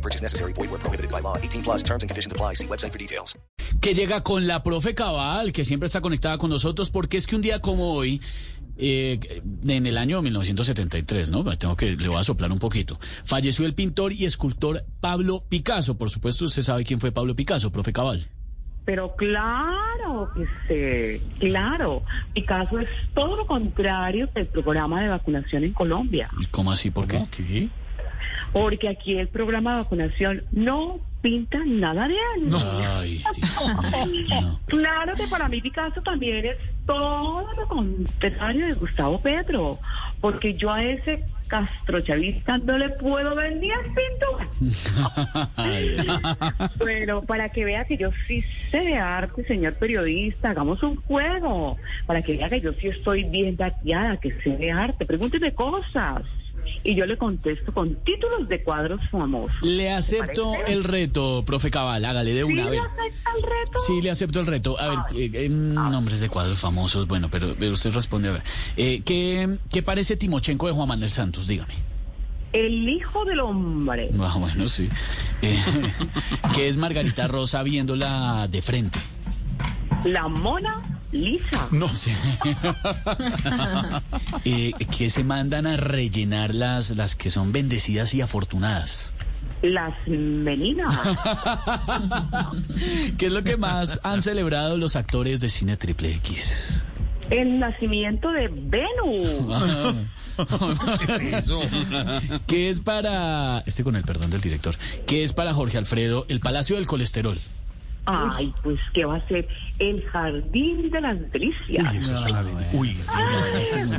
No purchase necessary. Void where prohibited by law. 18 plus terms and conditions apply. See website for details. que llega con la profe Cabal, que siempre está conectada con nosotros, porque es que un día como hoy, eh, en el año 1973, ¿no? Tengo que, le voy a soplar un poquito. Falleció el pintor y escultor Pablo Picasso. Por supuesto, usted sabe quién fue Pablo Picasso, profe Cabal. Pero claro que sé, claro. Picasso es todo lo contrario del programa de vacunación en Colombia. ¿Y ¿Cómo así? ¿Por qué? Porque aquí el programa de vacunación no pinta nada de. Ay, mío, no. Claro que para mí Picasso también es todo lo contrario de Gustavo Petro. Porque yo a ese castrochavista no le puedo ver ni pintura. Bueno, para que vea que yo sí sé de arte, señor periodista, hagamos un juego. Para que vea que yo sí estoy bien dateada, que sé de arte. Pregúnteme cosas. Y yo le contesto con títulos de cuadros famosos. Le acepto el reto, profe Cabal, hágale de ¿Sí una. A le acepta el reto? Sí, le acepto el reto. A ver, eh, eh, nombres de cuadros famosos, bueno, pero, pero usted responde a ver. Eh, ¿qué, ¿Qué parece Timochenko de Juan Manuel Santos? Dígame. El hijo del hombre. Ah, bueno, sí. Eh, ¿Qué es Margarita Rosa viéndola de frente? La mona lisa. No sé. eh, ¿Qué se mandan a rellenar las, las que son bendecidas y afortunadas? Las meninas. ¿Qué es lo que más han celebrado los actores de cine triple X? El nacimiento de Venus. ¿Qué es para, este con el perdón del director, qué es para Jorge Alfredo el Palacio del Colesterol? Ay, pues, ¿qué va a ser? El jardín de las delicias. Uy,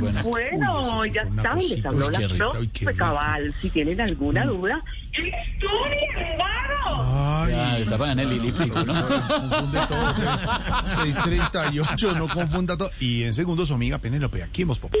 Muy buena. Bueno, ya saben, les habló Uy, la qué rico. profe Ay, qué rico. Cabal. Si tienen alguna duda, ¡Estudien! Ay, Ah, está pagando el elíptico, ¿no? confunde todo. o sea, 638, no confunda todo. Y en segundo, su amiga Penélope, aquí en Voz Populi.